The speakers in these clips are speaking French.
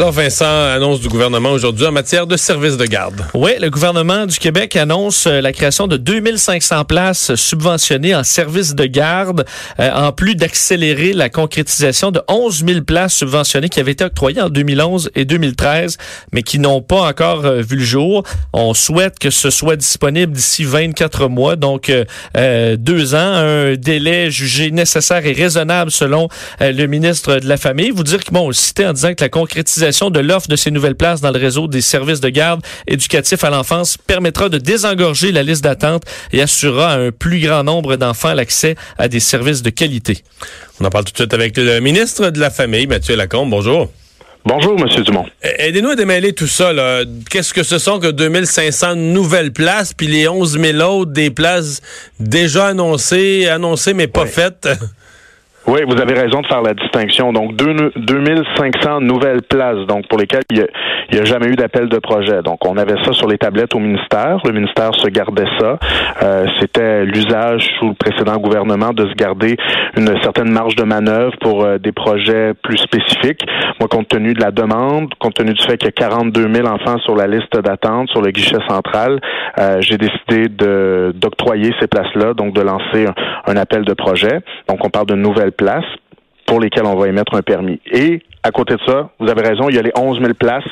Alors Vincent, annonce du gouvernement aujourd'hui en matière de services de garde. Oui, le gouvernement du Québec annonce euh, la création de 2500 places subventionnées en services de garde, euh, en plus d'accélérer la concrétisation de 11 000 places subventionnées qui avaient été octroyées en 2011 et 2013, mais qui n'ont pas encore euh, vu le jour. On souhaite que ce soit disponible d'ici 24 mois, donc deux ans, un délai jugé nécessaire et raisonnable selon le ministre de la Famille. Vous dire que bon, cité en disant que la concrétisation de l'offre de ces nouvelles places dans le réseau des services de garde éducatifs à l'enfance permettra de désengorger la liste d'attente et assurera à un plus grand nombre d'enfants l'accès à des services de qualité. On en parle tout de suite avec le ministre de la Famille, Mathieu Lacombe. Bonjour. Bonjour, M. Dumont. Aidez-nous à démêler tout ça. Qu'est-ce que ce sont que 2500 nouvelles places, puis les 11 000 autres des places déjà annoncées, annoncées mais pas faites? Oui, vous avez raison de faire la distinction. Donc, 2500 nouvelles places, donc pour lesquelles il n'y a, jamais eu d'appel de projet. Donc, on avait ça sur les tablettes au ministère. Le ministère se gardait ça. Euh, C'était l'usage sous le précédent gouvernement de se garder une certaine marge de manœuvre pour euh, des projets plus spécifiques. Moi, compte tenu de la demande, compte tenu du fait qu'il y a 42 000 enfants sur la liste d'attente sur le guichet central, euh, j'ai décidé d'octroyer ces places-là, donc de lancer un, un appel de projet. Donc, on parle de nouvelles places pour lesquelles on va émettre un permis. Et à côté de ça, vous avez raison, il y a les 11 000 places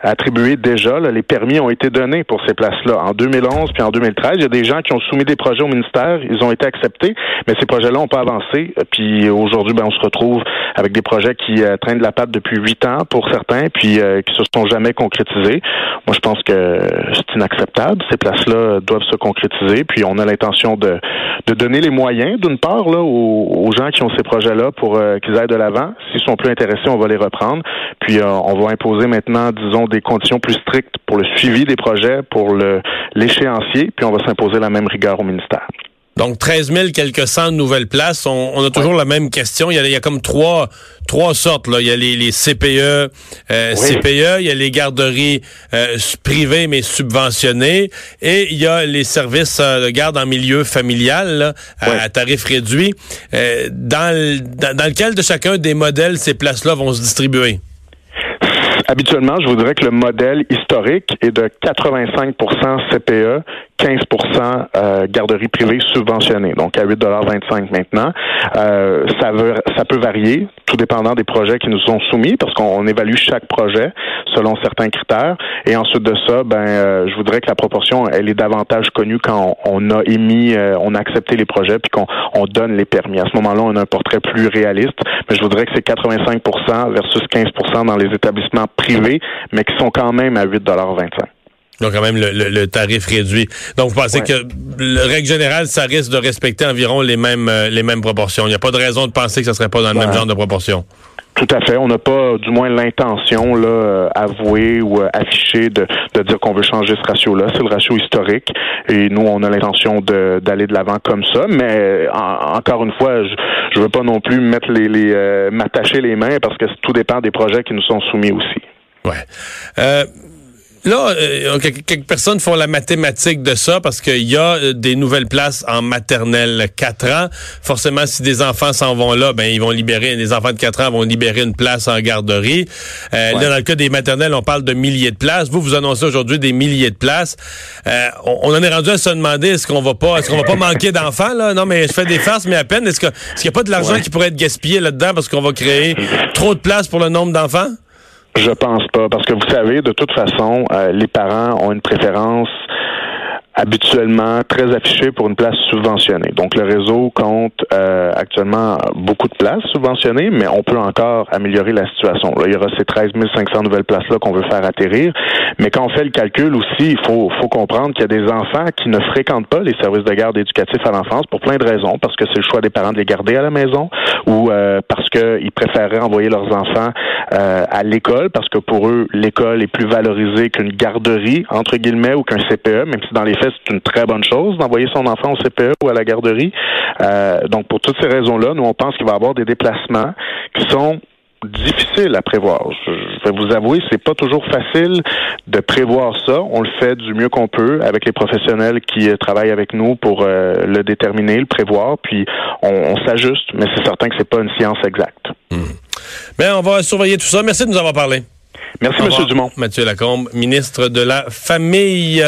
attribuées déjà. les permis ont été donnés pour ces places-là. En 2011 puis en 2013, il y a des gens qui ont soumis des projets au ministère, ils ont été acceptés, mais ces projets-là n'ont pas avancé. Puis aujourd'hui, ben, on se retrouve avec des projets qui euh, traînent de la patte depuis huit ans pour certains, puis euh, qui se sont jamais concrétisés. Moi, je pense que c'est inacceptable. Ces places-là doivent se concrétiser. Puis on a l'intention de, de donner les moyens, d'une part, là, aux, gens qui ont ces projets-là pour euh, qu'ils aillent de l'avant. S'ils sont plus intéressés, on va les reprendre. Puis euh, on va imposer maintenant, disons, des conditions plus strictes pour le suivi des projets, pour le l'échéancier, puis on va s'imposer la même rigueur au ministère. Donc 13 000 quelques cent nouvelles places. On, a toujours la même question. Il y, a, comme trois trois sortes. Là. Il y a les, les CPE, euh, CPE, il y a les garderies euh, privées mais subventionnées, et il y a les services euh, de garde en milieu familial à, tarif réduit. dans, dans lequel de chacun des modèles ces places-là vont se distribuer? Habituellement, je voudrais que le modèle historique est de 85% CPE, 15 euh, garderie privée subventionnée, donc à 8,25 maintenant. Euh, ça, veut, ça peut varier, tout dépendant des projets qui nous sont soumis, parce qu'on évalue chaque projet selon certains critères. Et ensuite de ça, ben, euh, je voudrais que la proportion, elle est davantage connue quand on, a émis, euh, on a accepté les projets, puis qu'on on donne les permis. À ce moment-là, on a un portrait plus réaliste, mais je voudrais que c'est 85% versus 15% dans les établissements privés, mais qui sont quand même à 8,25 donc, quand même, le, tarif réduit. Donc, vous pensez que, la règle générale, ça risque de respecter environ les mêmes, euh, les mêmes proportions. Il n'y a pas de raison de penser que ça serait pas dans le même genre de proportion. Tout à fait. On n'a pas, du moins, l'intention, là, euh, avouée ou euh, affichée de, de dire qu'on veut changer ce ratio-là. C'est le ratio historique. Et nous, on a l'intention d'aller de l'avant comme ça. Mais, encore une fois, je, ne veux pas non plus mettre les, les m'attacher les mains parce que tout dépend des projets qui nous sont soumis aussi. Ouais. Là, euh, quelques personnes font la mathématique de ça parce qu'il y a euh, des nouvelles places en maternelle 4 ans. Forcément, si des enfants s'en vont là, ben ils vont libérer, des enfants de 4 ans vont libérer une place en garderie. Euh, Là, dans le cas des maternelles, on parle de milliers de places. Vous, vous annoncez aujourd'hui des milliers de places. Euh, on, en est rendu à se demander est-ce qu'on va pas, est-ce qu'on va pas manquer d'enfants là? Non, mais je fais des farces, mais à peine. Est-ce que, est-ce qu'il n'y a pas de l'argent qui pourrait être gaspillé là-dedans parce qu'on va créer trop de places pour le nombre d'enfants? Je pense pas, parce que vous savez, de toute façon, euh, les parents ont une préférence habituellement très affiché pour une place subventionnée. Donc le réseau compte euh, actuellement beaucoup de places subventionnées, mais on peut encore améliorer la situation. Là, il y aura ces 13 500 nouvelles places-là qu'on veut faire atterrir. Mais quand on fait le calcul aussi, il faut, faut comprendre qu'il y a des enfants qui ne fréquentent pas les services de garde éducatifs à l'enfance pour plein de raisons, parce que c'est le choix des parents de les garder à la maison ou euh, parce qu'ils préféreraient envoyer leurs enfants euh, à l'école, parce que pour eux, l'école est plus valorisée qu'une garderie, entre guillemets, ou qu'un CPE, même si dans les c'est une très bonne chose d'envoyer son enfant au CPE ou à la garderie. Euh, donc, pour toutes ces raisons-là, nous, on pense qu'il va y avoir des déplacements qui sont difficile à prévoir. Je vais vous avouer, c'est pas toujours facile de prévoir ça. On le fait du mieux qu'on peut avec les professionnels qui euh, travaillent avec nous pour euh, le déterminer, le prévoir, puis on, s'ajuste, mais c'est certain que c'est pas une science exacte. Mais hmm. ben, on va surveiller tout ça. Merci de nous avoir parlé. Merci, M. Dumont. Mathieu Lacombe, ministre de la Famille.